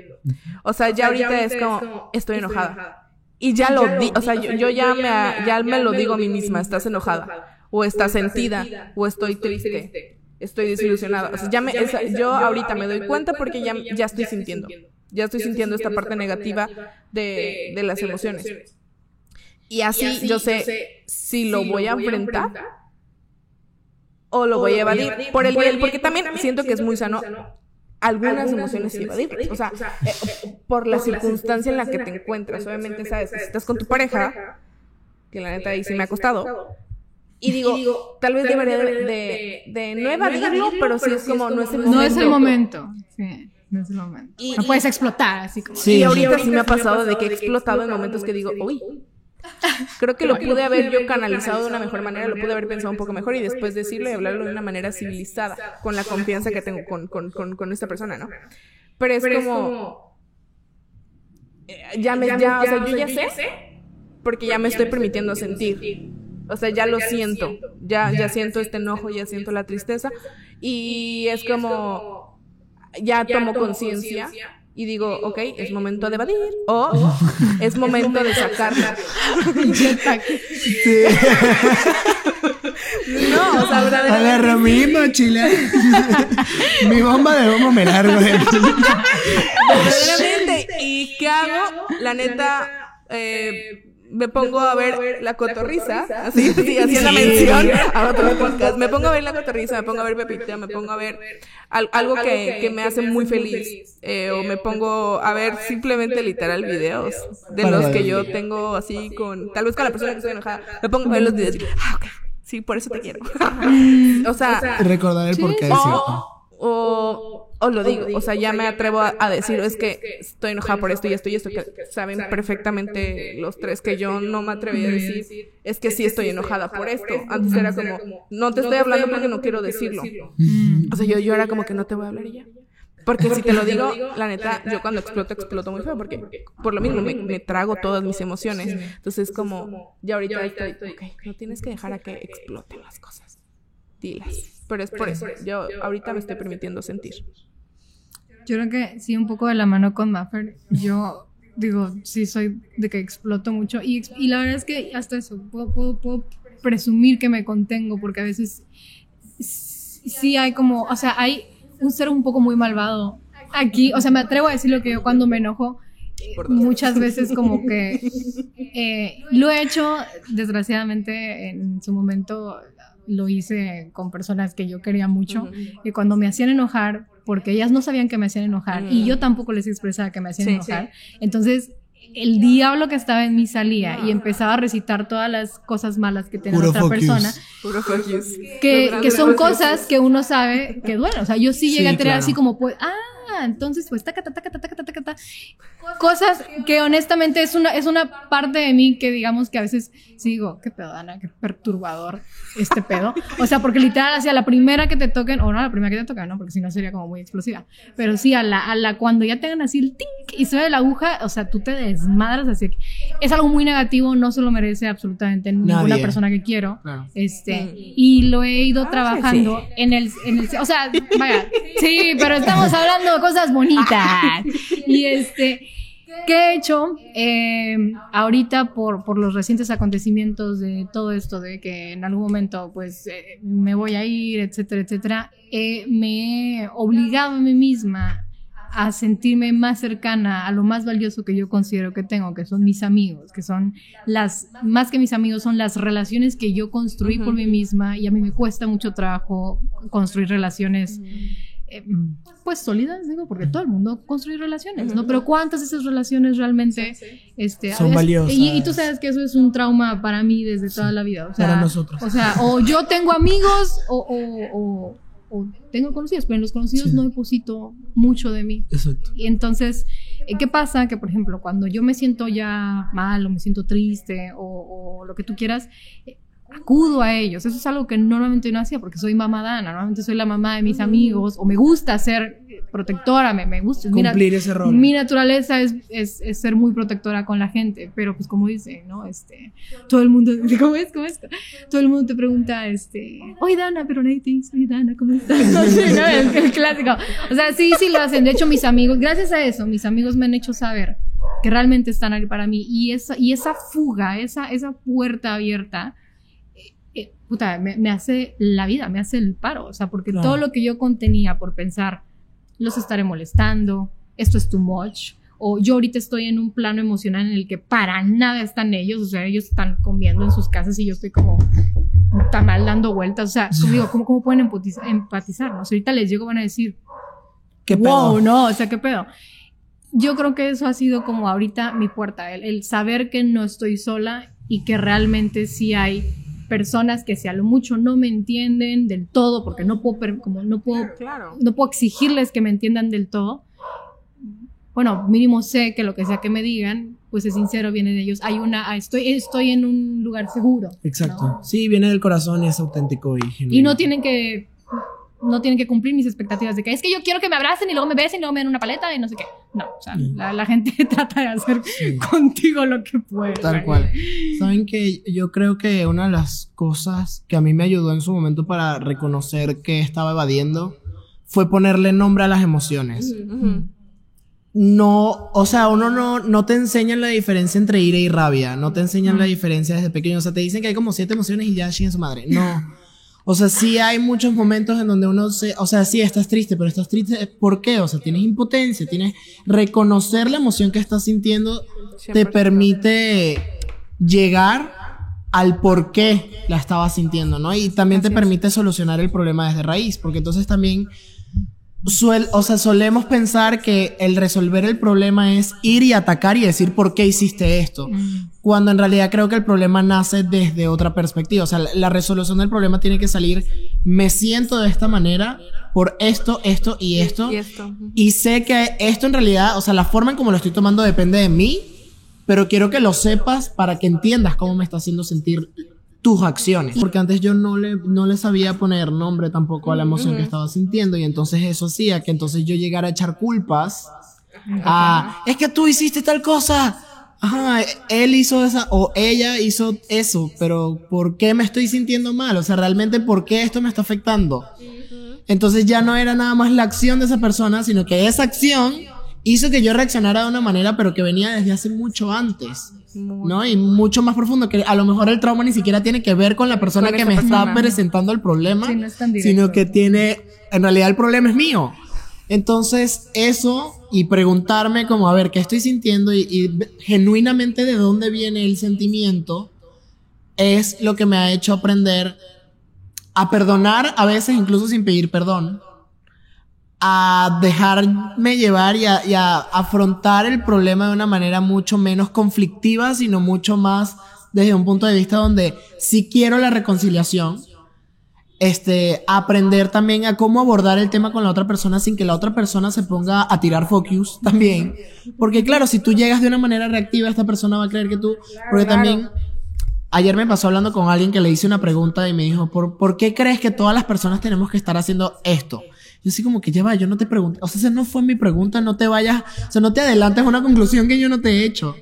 O sea, ya ahorita es como, estoy enojada. Y ya lo di, o sea, yo, yo ya me ya me lo digo a mí misma, estás enojada o estás sentida o estoy triste, estoy desilusionada. O sea, ya me esa- yo ahorita me doy cuenta porque ya ya estoy sintiendo. Ya estoy sintiendo esta parte negativa de, de las emociones. Y así, yo, sé, si lo voy a enfrentar o lo voy a evadir. Por el bien, porque también siento que es muy sano algunas emociones y evadir. O sea, eh, eh, por la circunstancia en la que te encuentras. Obviamente, sabes, si estás con tu pareja, que la neta ahí sí me ha costado. Y digo, tal vez debería de, de, no evadirlo, pero sí es como, no es el momento. No es el momento. Sí. No es el momento. Y, no puedes explotar, así como. Sí, y ahorita sí me ha pasado de que he explotado en momentos que digo, uy, Creo que lo pude haber yo canalizado de una mejor manera, lo pude haber pensado un poco mejor y después decirlo y hablarlo de una manera civilizada, con la confianza que tengo con, con, con, esta persona, ¿no? Pero es como... Eh, ya me, ya, o sea, yo ya sé, porque ya me estoy permitiendo sentir. O sea, ya lo siento, ya, ya siento este enojo, ya siento la tristeza y es como, ya tomo conciencia y digo, ok, es momento de evadir o es momento de sacarla. sí. no, o sea, verdaderamente. Agarra mi mochila. mi bomba de humo me largo. verdaderamente. ¿Y qué hago? La neta, eh, me pongo a ver la cotorriza, así, sí, haciendo mención a otro podcast. Me pongo a ver la cotorriza, me pongo a ver Pepita, me pongo a ver algo que, que me hace muy feliz. Eh, o me pongo a ver simplemente literal videos de los que yo tengo así con, tal vez con la persona que estoy enojada. Me pongo a ver los videos. ah, ok, sí, por eso te quiero. o sea, recordar el porqué de o, o lo digo, o sea, ya me atrevo a, decir, es que estoy enojada por esto y esto y esto, que saben perfectamente los tres que yo no me atreví a decir, es que sí estoy enojada por esto. Antes era como, no te estoy hablando porque no quiero decirlo. O sea, yo, yo era como que no te voy a hablar y ya. Porque, si te lo digo, la neta, yo cuando exploto, exploto muy feo, porque por lo mismo me, trago todas mis emociones. Entonces, es como, ya ahorita estoy, ok, no tienes que dejar a que exploten las cosas. Dilas. Pero es por, eso. Yo ahorita me estoy permitiendo sentir. Yo creo que sí, un poco de la mano con Maffer. Yo digo, sí soy de que exploto mucho. Y, y la verdad es que hasta eso, puedo, puedo, presumir que me contengo, porque a veces sí hay como, o sea, hay un ser un poco muy malvado aquí. O sea, me atrevo a decir lo que yo cuando me enojo. Muchas veces como que eh, lo he hecho, desgraciadamente en su momento lo hice con personas que yo quería mucho y cuando me hacían enojar, porque ellas no sabían que me hacían enojar y yo tampoco les expresaba que me hacían enojar, entonces el diablo que estaba en mí salía y empezaba a recitar todas las cosas malas que tenía otra persona. Que, que son cosas que uno sabe que duelen. O sea, yo sí llegué a tener así como, pues, ah, entonces pues taca, taca, taca, taca, taca, taca, cosas que honestamente es una, es una parte de mí que digamos que a veces sigo, qué pedo, Ana, qué perturbador este pedo. O sea, porque literal hacia la primera que te toquen, o no la primera que te toquen, no, porque si no sería como muy explosiva, pero sí a la, a la cuando ya tengan así el tink y suena la aguja, o sea, tú te desmadras así. Es algo muy negativo, no se lo merece absolutamente ninguna persona que quiero. Este, mm. y lo he ido ah, trabajando en el, en el, o sea, vaya, sí, pero estamos hablando cosas bonitas. y este, ¿qué he hecho? Eh, ahorita por, por los recientes acontecimientos de todo esto, de que en algún momento pues eh, me voy a ir, etcétera, etcétera, eh, me he obligado a mí misma a sentirme más cercana a lo más valioso que yo considero que tengo, que son mis amigos, que son las, más que mis amigos, son las relaciones que yo construí por mí misma y a mí me cuesta mucho trabajo construir relaciones. Eh, pues sólidas, digo, porque todo el mundo construye relaciones, ¿no? Pero ¿cuántas de esas relaciones realmente Este, son valiosas? Y, tú sabes que eso es un trauma para mí desde toda la vida. O sea, para nosotros. O sea, o yo tengo amigos o, o, tengo conocidos, pero en los conocidos no deposito mucho de mí. Exacto. Y entonces, eh, ¿qué pasa? Que, por ejemplo, cuando yo me siento ya mal o me siento triste o, o lo que tú quieras, acudo a ellos. Eso es algo que normalmente no hacía porque soy mamá Dana, normalmente soy la mamá de mis amigos o me gusta ser protectora, me, me gusta cumplir ese rol. Mi naturaleza es, es, es, ser muy protectora con la gente, pero pues como dice, ¿no? Este, todo el mundo, ¿cómo es? ¿Cómo es? Todo el mundo te pregunta, este, oye Dana, pero Nate, soy Dana, ¿cómo estás? No sé, ¿no? Es el clásico. O sea, sí, sí lo hacen. De hecho, mis amigos, gracias a eso, mis amigos me han hecho saber que realmente están ahí para mí y esa, y esa fuga, esa, esa puerta abierta, puta, me, hace la vida, me hace el paro, o sea, porque todo lo que yo contenía por pensar, los estaré molestando, esto es too much, o yo ahorita estoy en un plano emocional en el que para nada están ellos, o sea, ellos están comiendo en sus casas y yo estoy como tan mal dando vueltas, o sea, digo, ¿cómo, cómo pueden empatizar, empatizar? ¿no? O sea, ahorita les llego van a decir, ¿Qué wow, pedo? no, o sea, qué pedo. Yo creo que eso ha sido como ahorita mi puerta, el, el saber que no estoy sola y que realmente sí hay personas que si a lo mucho no me entienden del todo, porque no puedo, per- como no puedo, Claro. no puedo exigirles que me entiendan del todo. Bueno, mínimo sé que lo que sea que me digan, pues es sincero, viene de ellos. Hay una, ah, estoy, estoy en un lugar seguro. Exacto. ¿no? Sí, viene del corazón y es auténtico y genuino. Y no tienen que no tienen que cumplir mis expectativas de que es que yo quiero que me abracen y luego me besen y luego me den una paleta y no sé qué. No, o sea, Mm. la, la gente trata de hacer Sí. contigo lo que puede. Tal cual. Saben que yo creo que una de las cosas que a mí me ayudó en su momento para reconocer que estaba evadiendo fue ponerle nombre a las emociones. No, o sea, uno no, no te enseñan la diferencia entre ira y rabia, no te enseñan la diferencia desde pequeño, o sea, te dicen que hay como siete emociones y ya en su madre. No. O sea, sí hay muchos momentos en donde uno se, o sea, sí estás triste, pero estás triste, ¿por qué? O sea, tienes impotencia, tienes reconocer la emoción que estás sintiendo te 100%. permite llegar al por qué la estabas sintiendo, ¿no? Y también te permite solucionar el problema desde raíz, porque entonces también suel, o sea, solemos pensar que el resolver el problema es ir y atacar y decir por qué hiciste esto, Mm. cuando en realidad creo que el problema nace desde otra perspectiva, o sea, la, la resolución del problema tiene que salir, me siento de esta manera por esto, esto y esto, Y esto. y sé que esto en realidad, o sea, la forma en como lo estoy tomando depende de mí, pero quiero que lo sepas para que entiendas cómo me está haciendo sentir tus acciones. Porque antes yo no le, no le sabía poner nombre tampoco a la emoción que estaba sintiendo y entonces eso hacía que entonces yo llegara a echar culpas a, es que tú hiciste tal cosa. Ajá, él hizo esa o ella hizo eso, pero ¿por qué me estoy sintiendo mal? O sea, realmente ¿por qué esto me está afectando? Entonces ya no era nada más la acción de esa persona, sino que esa acción hizo que yo reaccionara de una manera, pero que venía desde hace mucho antes, Muy- ¿no? Y mucho más profundo, que a lo mejor el trauma ni siquiera tiene que ver con la persona Con que me está persona. presentando el problema, Sí, no es tan directo. sino que tiene, en realidad el problema es mío. Entonces, eso y preguntarme como, a ver, ¿qué estoy sintiendo? Y, y genuinamente de dónde viene el sentimiento, es lo que me ha hecho aprender a perdonar, a veces incluso sin pedir perdón, a dejarme llevar y a, y a afrontar el problema de una manera mucho menos conflictiva, sino mucho más desde un punto de vista donde sí quiero la reconciliación, este, aprender también a cómo abordar el tema con la otra persona sin que la otra persona se ponga a tirar focus también. Porque claro, si tú llegas de una manera reactiva, esta persona va a creer que tú, porque también ayer me pasó hablando con alguien que le hice una pregunta y me dijo, ¿por, ¿por qué crees que todas las personas tenemos que estar haciendo esto? Yo así como que ya va, yo no te pregunté, o sea, esa no fue mi pregunta, no te vayas, o sea, no te adelantes a una conclusión que yo no te he hecho.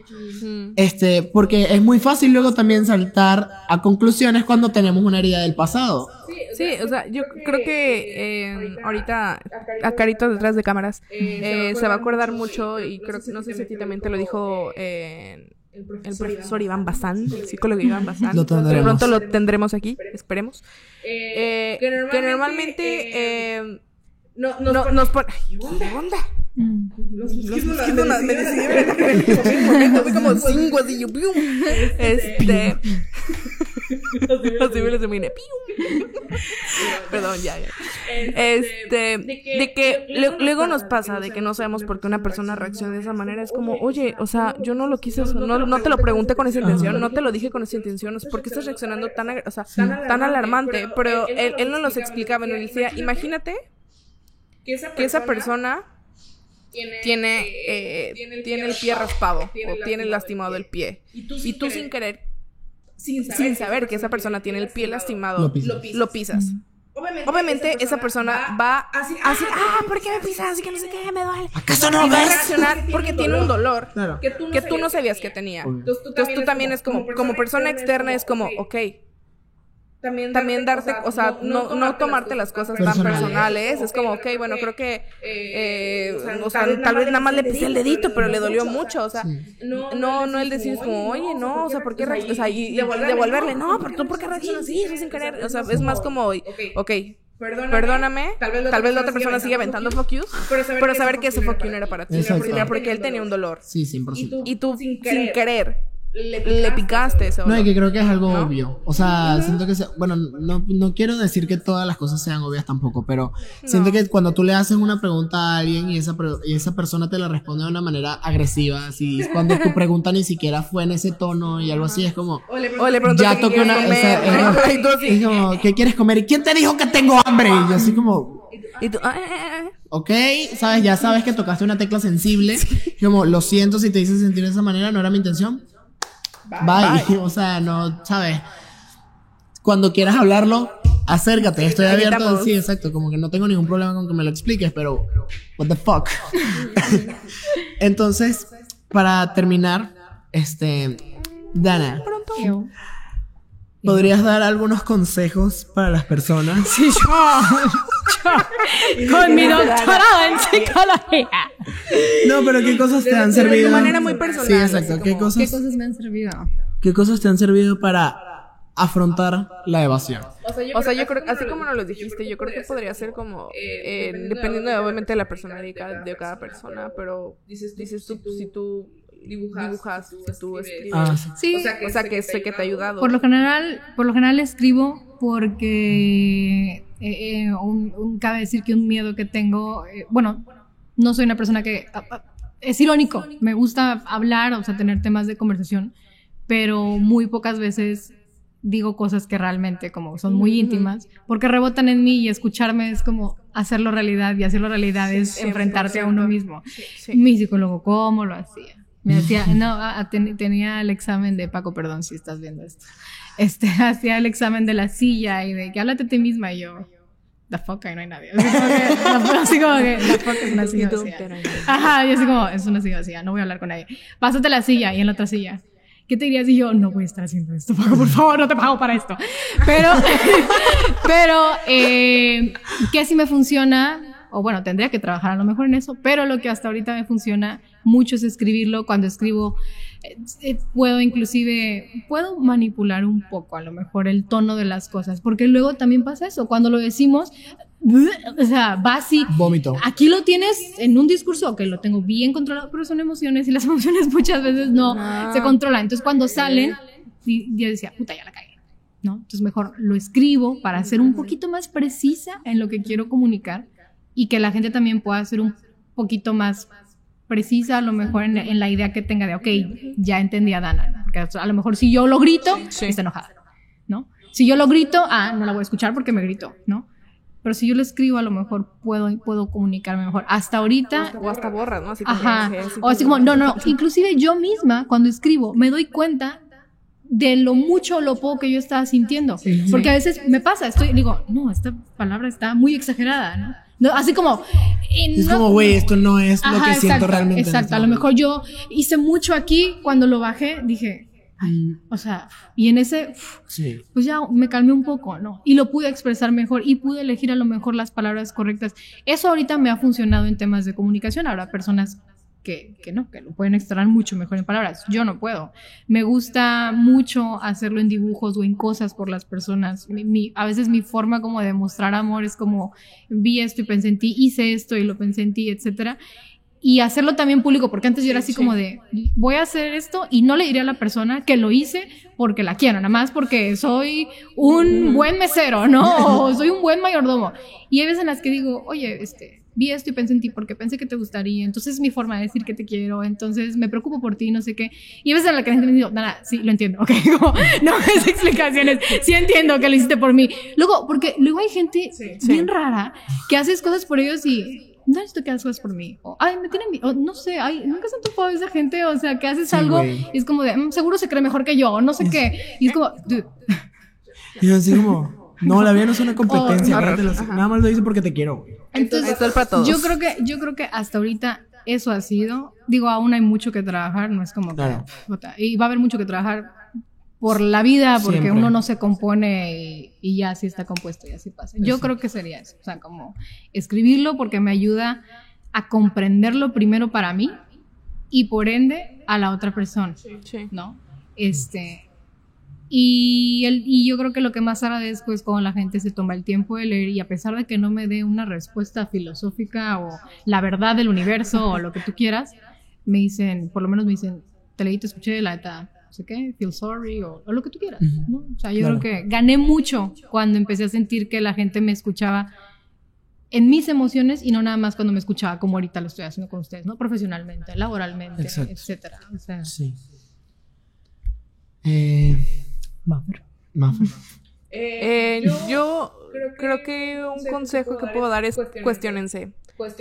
Este, porque es muy fácil luego también saltar a conclusiones cuando tenemos una herida del pasado. Sí, o sea, yo creo que eh, ahorita a Carito detrás de cámaras eh, se va a acordar mucho y creo que no sé si a ti también te lo dijo eh, el profesor Iván Bazán, el psicólogo Iván Bazán. Lo tendremos. Pronto lo tendremos aquí, esperemos. Eh, que normalmente no, nos pone... Ay, ¿Qué onda? Mm. Los mosquitos me decidieron. Fue como cinco así, yo, pium. Este. Así me los imaginé, pium. Perdón, ya, ya. Este. De que luego nos pasa de que no sabemos por qué una persona reacciona de esa manera. Es como, oye, o sea, yo no lo quise, no, no te lo pregunté con esa intención, no te lo dije con esa intención. ¿Por qué estás reaccionando tan, o sea, tan alarmante? Pero él, él no nos explicaba, nos decía, imagínate que esa persona tiene, eh, tiene el pie raspado o tiene lastimado el pie. Y tú sin querer, sin saber que esa persona tiene el pie lastimado, Lo pisas. lo pisas. Obviamente esa persona va así, ah, ¿por qué me pisas? Así que no sé qué, me duele. ¿Acaso Y no va a ves? reaccionar porque tiene un dolor Claro. que tú no sabías que tenía. Obvio. Entonces tú también es como, como persona externa es como, ok, también darte, o sea, no, no tomarte las cosas tan Personales. personales. Es como, ok, bueno, creo que, eh, o sea, tal vez nada más le pisé el dedito, pero le dolió mucho, o sea, no, no el decir como, oye, no, o sea, ¿por qué reaccionas? O sea, y, y devolverle, no, pero tú, ¿por qué reaccionas así? Eso sin querer. O sea, es más como, ok, perdóname, tal vez, la otra persona sigue aventando fuck yous, pero saber, que ese fuck you no era para ti, porque él tenía un dolor. Sí, 100%. Y tú, sin querer le picaste, eso. No, y que creo que es algo obvio. O sea, siento que, bueno, no, no, quiero decir que todas las cosas sean obvias tampoco, pero siento que cuando tú le haces una pregunta a alguien y esa, y esa persona te la responde de una manera agresiva, así, cuando tu pregunta ni siquiera fue en ese tono y algo así, es como, o le, ya toqué una, es, como, ¿qué quieres comer? ¿Y quién te dijo que tengo hambre? Y yo así como, y tú, ah, ah, ah, ok, sabes, ya sabes que tocaste una tecla sensible, como, lo siento si te hice sentir de esa manera, no era mi intención Bye. O sea, no, ¿sabes? Cuando quieras hablarlo, acércate, estoy abierto. Sí, exacto, como que no tengo ningún problema con que me lo expliques, pero what the fuck. Entonces, para terminar, este Dana, ¿podrías dar algunos consejos para las personas? Sí, yo, con mi doctorado en psicología. No, pero ¿qué cosas te han servido? De manera muy personal. Sí, exacto. ¿Qué, cosas, ¿Qué cosas me han servido? ¿Qué cosas te han servido para afrontar la evasión? O sea, yo, creo, así como nos lo dijiste, yo creo que podría ser como, eh, dependiendo de, obviamente de la personalidad de cada persona, pero dices, dices tú, si tú dibujas, si tú escribes. Ah, sí. O sea, que, sé que te ha ayudado. Por lo general, por lo general escribo porque eh, eh, un, cabe decir que un miedo que tengo, bueno, no soy una persona que... Es irónico, me gusta hablar, o sea, tener temas de conversación, pero muy pocas veces digo cosas que realmente como son muy íntimas, porque rebotan en mí y escucharme es como hacerlo realidad y hacerlo realidad es enfrentarte a uno mismo. Mi psicólogo, ¿cómo lo hacía? Me hacía, no, tenía el examen de Paco, perdón si estás viendo esto. Este, hacía el examen de la silla y de que háblate a ti misma y yo, the fuck, ahí no hay nadie. Así como que, the fuck es una silla vacía. Ajá, yo así como, es una silla vacía, no voy a hablar con nadie. Pásate la silla y en la otra silla. ¿Qué te dirías si yo no voy a estar haciendo esto? Por favor, no te pago para esto. Pero, pero, eh, ¿qué si me funciona? O bueno, tendría que trabajar a lo mejor en eso, pero lo que hasta ahorita me funciona mucho es escribirlo. Cuando escribo, eh, eh, puedo inclusive, puedo manipular un poco a lo mejor el tono de las cosas, porque luego también pasa eso. Cuando lo decimos, o sea, va así. Vómito. Aquí lo tienes en un discurso que lo tengo bien controlado, pero son emociones y las emociones muchas veces no ah. se controlan. Entonces, cuando salen, yo decía, puta, ya la cagué. ¿no? Entonces, mejor lo escribo para ser un poquito más precisa en lo que quiero comunicar y que la gente también pueda ser un poquito más precisa, a lo mejor en, la idea que tenga de, ok, ya entendí a Dana. Porque a lo mejor si yo lo grito, está enojada, ¿no? Si yo lo grito, ah, no la voy a escuchar porque me gritó, ¿no? Pero si yo lo escribo, a lo mejor puedo, puedo comunicarme mejor. Hasta ahorita. O hasta borras, ¿no? Así ajá. o así como, no, no. Inclusive yo misma, cuando escribo, me doy cuenta de lo mucho o lo poco que yo estaba sintiendo. Porque a veces me pasa, estoy, digo, no, esta palabra está muy exagerada, ¿no? No, así como. es como, güey, esto no es lo que siento realmente. Exacto, a lo mejor yo hice mucho aquí, cuando lo bajé, dije, Mm. o sea, y en ese, pues ya me calmé un poco, ¿no? Y lo pude expresar mejor y pude elegir a lo mejor las palabras correctas. Eso ahorita me ha funcionado en temas de comunicación. Habrá personas que, que, no, que lo pueden extraer mucho mejor en palabras. Yo no puedo. Me gusta mucho hacerlo en dibujos o en cosas por las personas. a veces mi forma como de mostrar amor es como vi esto y pensé en ti, hice esto y lo pensé en ti, etcétera y hacerlo también público, porque antes yo era así como de, voy a hacer esto y no le diré a la persona que lo hice porque la quiero, nada más porque soy un buen mesero, ¿no? O soy un buen mayordomo. Y hay veces en las que digo, oye, este, vi esto y pensé en ti porque pensé que te gustaría, entonces es mi forma de decir que te quiero, entonces me preocupo por ti, no sé qué. Y a veces en la que la gente me dice, nada, sí, lo entiendo, ok, no es explicaciones, sí entiendo que lo hiciste por mí. Luego, porque luego hay gente bien rara que haces cosas por ellos y no necesito que hagas cosas por mí. O, ay, me tienen, o, no sé, ay, nunca se han topado esa gente, o sea, que haces algo y es como de, mm, seguro se cree mejor que yo, no sé qué. Y es como, dude. Y yo así como, no, la vida no es una competencia, nada más lo hice porque te quiero. Entonces, yo creo que, yo creo que hasta ahorita eso ha sido, digo, aún hay mucho que trabajar, no es como que, y va a haber mucho que trabajar por la vida, porque uno no se compone y, ya así está compuesto y así pasa. Yo creo que sería eso, o sea, como escribirlo porque me ayuda a comprenderlo primero para mí y por ende a la otra persona, ¿no? Este, Y, el, y yo creo que lo que más agradezco es cuando la gente se toma el tiempo de leer y a pesar de que no me dé una respuesta filosófica o la verdad del universo o lo que tú quieras, me dicen, por lo menos me dicen, te leí, te escuché, la neta, no sé qué, feel sorry o, lo que tú quieras, ¿no? O sea, yo creo que gané mucho cuando empecé a sentir que la gente me escuchaba en mis emociones y no nada más cuando me escuchaba como ahorita lo estoy haciendo con ustedes, ¿no? Profesionalmente, laboralmente, etcétera. O sea, sí. Eh, eh, yo, creo, que un consejo que puedo dar es cuestionense.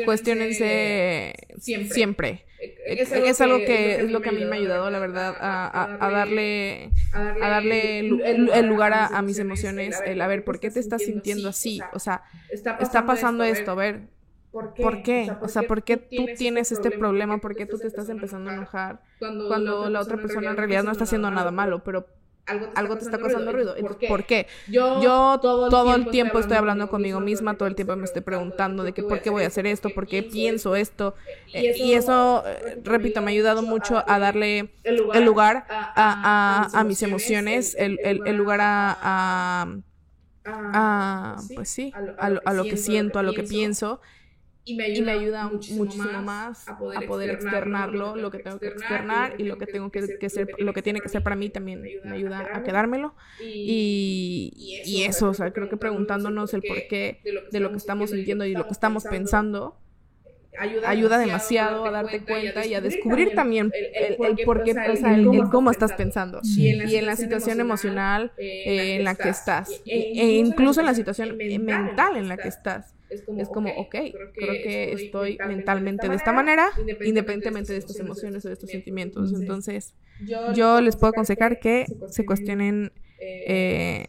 Cuestionense siempre. Es, algo que es lo que a mí me ha ayudado, la verdad, a, darle, a darle el, lugar a, mis emociones, el a ver, ¿por qué te estás sintiendo así? O sea, está pasando esto, a ver, ¿Por qué? O sea, ¿por qué, tú tienes este problema? ¿Por qué tú te estás empezando a enojar cuando la otra persona en realidad no está haciendo nada malo? Pero algo te está, causando ruido. ¿Por qué? Yo, todo, el tiempo, estoy hablando conmigo misma, todo el tiempo me estoy preguntando de que por qué voy a hacer esto, por qué pienso esto. y eso, eh, repito, me ha ayudado mucho a darle el lugar a, mis emociones, el, lugar a, a, pues sí, a lo que siento, a lo que pienso y me ayuda, muchísimo, más, a poder, externarlo, lo que tengo que externar y lo que tengo que, que, ser, lo que tiene que ser para mí también me ayuda a quedármelo. Y, y eso, o sea, creo que preguntándonos el porqué de lo que estamos sintiendo y lo que estamos pensando, ayuda, demasiado a darte cuenta y a descubrir también el, por qué, el, cómo estás pensando. Y en la situación emocional en la que estás. E incluso en la situación mental en la que estás es como, ok, creo que, estoy mentalmente de esta manera, independientemente de estas emociones o de estos sentimientos. Entonces, yo les puedo aconsejar que se cuestionen. Eh,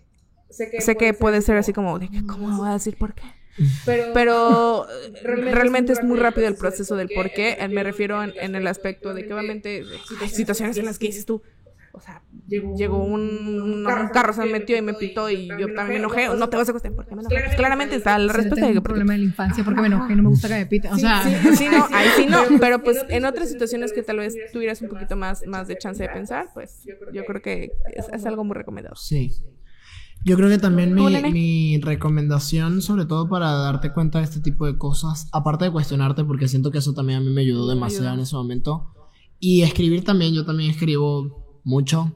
sé que, puede ser así como, de ¿cómo voy a decir por qué? Pero, realmente, es muy rápido el proceso del por qué. Me refiero en, el aspecto de que obviamente hay situaciones en las que dices tú, o sea, llegó, un, carro, se me metió y me pitó y yo también me enojé. No te vas a acostar porque me enojé. Pues claramente está la respuesta. Tengo un problema de la infancia porque me enojé, no me gusta que me pita. O sea, sí, no, ahí sí no. Pero pues en otras situaciones que tal vez tuvieras un poquito más, más de chance de pensar, pues yo creo que es, algo muy recomendado. Sí. Yo creo que también mi, mi, recomendación, sobre todo para darte cuenta de este tipo de cosas, aparte de cuestionarte, porque siento que eso también a mí me ayudó demasiado en ese momento, y escribir también, yo también escribo mucho.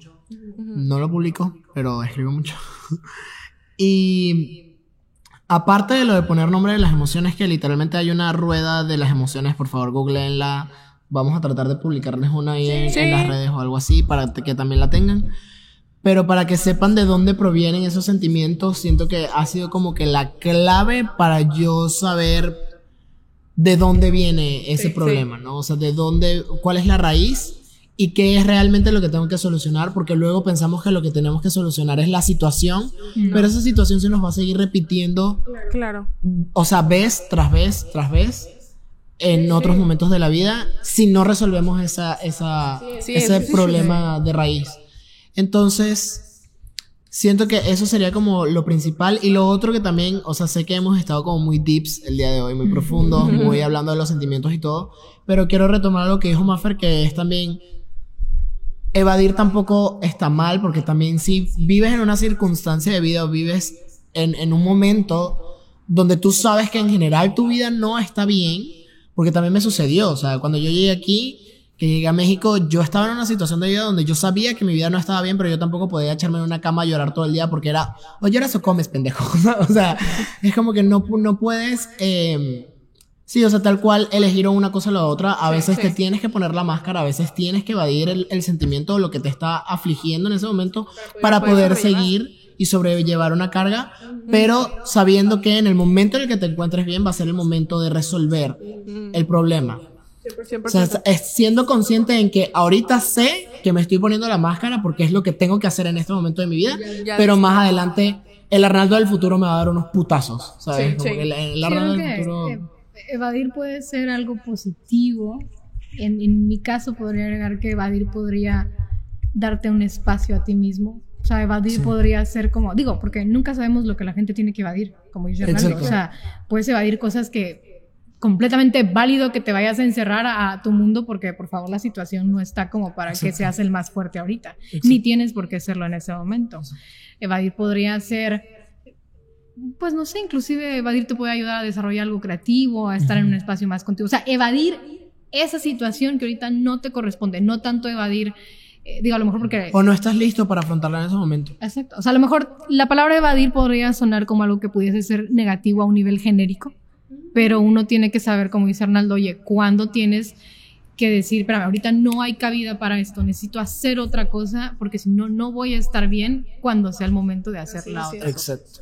No lo publico, pero escribo mucho. y aparte de lo de poner nombre de las emociones, que literalmente hay una rueda de las emociones, por favor, googleenla. Vamos a tratar de publicarles una ahí en, las redes o algo así para que también la tengan. Pero para que sepan de dónde provienen esos sentimientos, siento que ha sido como que la clave para yo saber de dónde viene ese problema, ¿no? O sea, de dónde, cuál es la raíz y qué es realmente lo que tengo que solucionar, porque luego pensamos que lo que tenemos que solucionar es la situación, pero esa situación se nos va a seguir repitiendo. Claro. O sea, vez tras vez tras vez en otros momentos de la vida si no resolvemos esa, esa, ese problema de raíz. Entonces, siento que eso sería como lo principal y lo otro que también, o sea, sé que hemos estado como muy deeps el día de hoy, muy profundos, muy hablando de los sentimientos y todo, pero quiero retomar lo que dijo Maffer, que es también evadir tampoco está mal, porque también si vives en una circunstancia de vida o vives en, en, un momento donde tú sabes que en general tu vida no está bien, porque también me sucedió, o sea, cuando yo llegué aquí, que llegué a México, yo estaba en una situación de vida donde yo sabía que mi vida no estaba bien, pero yo tampoco podía echarme en una cama a llorar todo el día porque era, o lloras o comes, pendejo. o sea, es como que no, no puedes... Eh, Sí, o sea, tal cual elegir una cosa o la otra. A veces te tienes que poner la máscara, a veces tienes que evadir el, sentimiento o lo que te está afligiendo en ese momento para, poder, seguir y sobrellevar una carga, pero sabiendo que en el momento en el que te encuentres bien va a ser el momento de resolver el problema. O sea, es siendo consciente en que ahorita sé que me estoy poniendo la máscara porque es lo que tengo que hacer en este momento de mi vida, pero más adelante el Arnaldo del futuro me va a dar unos putazos, ¿sabes? Como el, el, Arnaldo del futuro evadir puede ser algo positivo. En, en, mi caso podría agregar que evadir podría darte un espacio a ti mismo. O sea, evadir podría ser como, digo, porque nunca sabemos lo que la gente tiene que evadir, como dice Hernando. O sea, puedes evadir cosas que completamente válido que te vayas a encerrar a, tu mundo porque por favor la situación no está como para que seas el más fuerte ahorita, ni tienes por qué serlo en ese momento. Evadir podría ser, pues no sé, inclusive evadir te puede ayudar a desarrollar algo creativo, a estar en un espacio más contigo, o sea, evadir esa situación que ahorita no te corresponde, no tanto evadir eh, digo, a lo mejor porque... O no estás listo para afrontarla en ese momento. Exacto. O sea, a lo mejor la palabra evadir podría sonar como algo que pudiese ser negativo a un nivel genérico, pero uno tiene que saber, como dice Arnaldo, oye, ¿cuándo tienes que decir, pero ahorita no hay cabida para esto, necesito hacer otra cosa, porque si no, no voy a estar bien cuando sea el momento de hacer la otra. Exacto.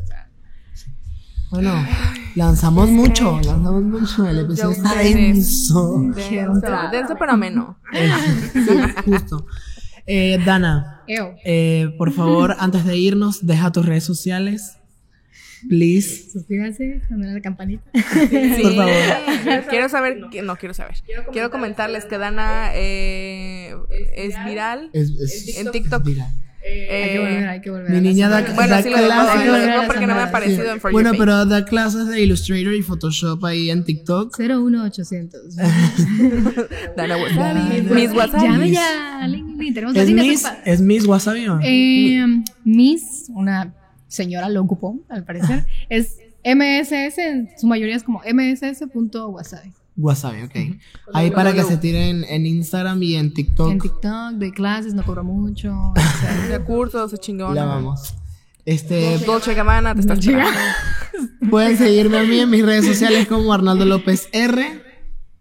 Bueno, lanzamos mucho, lanzamos mucho. El episodio está denso. Denso, pero ameno. sí, justo. Eh, Dana, eh, por favor, antes de irnos, deja tus redes sociales. Please. Suscríbanse, la campanita. Sí, por favor. Quiero saber, no quiero saber. Quiero comentarles que Dana eh, es viral en TikTok. Viral. Eh, hay que volver, hay que volver. Mi niña da, bueno, da sí, clases. porque no me ha aparecido en For Bueno, pero da clases de Illustrator y Photoshop ahí en TikTok. 01800. Dana Wasabi. Miss Wasabi. Llame ya. Tenemos ¿Es Miss, ¿Es Miss Wasabi eh, Miss, una señora lo ocupó, al parecer. es MSS, en su mayoría es como mss.wasabi. Wasabi, ok. Ahí para que se tiren en Instagram y en TikTok. En TikTok, de clases, no cobro mucho. de cursos, de chingón. La vamos. Este. Dolce Gabbana, te estás Pueden seguirme a mí en mis redes sociales como Arnaldo López R.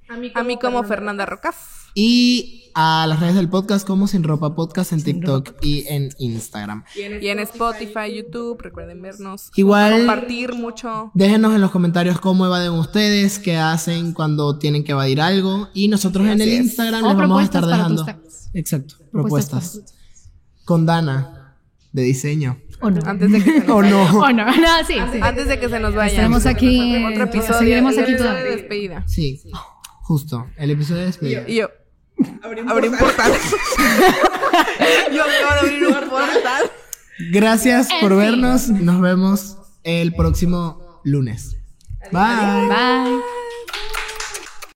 A mí como, Fernanda Rocas. Y a las redes del podcast como Sin Ropa Podcast en TikTok y en Instagram. Y en Spotify, YouTube, recuerden vernos. Igual. Compartir mucho. Déjenos en los comentarios cómo evaden ustedes, qué hacen cuando tienen que evadir algo. Y nosotros en el Instagram les vamos a estar dejando. Exacto, propuestas. Con Dana, de diseño. O no. Antes de que se o no. O no, sí, sí. Antes de que se nos vaya. Estaremos aquí. Otro episodio. Seguiremos aquí todavía. De despedida. Sí, justo. El episodio de despedida. Y yo. Abrí un, portal. Yo acabo de abrir un portal. Gracias por vernos. Nos vemos el próximo lunes. Bye. Bye.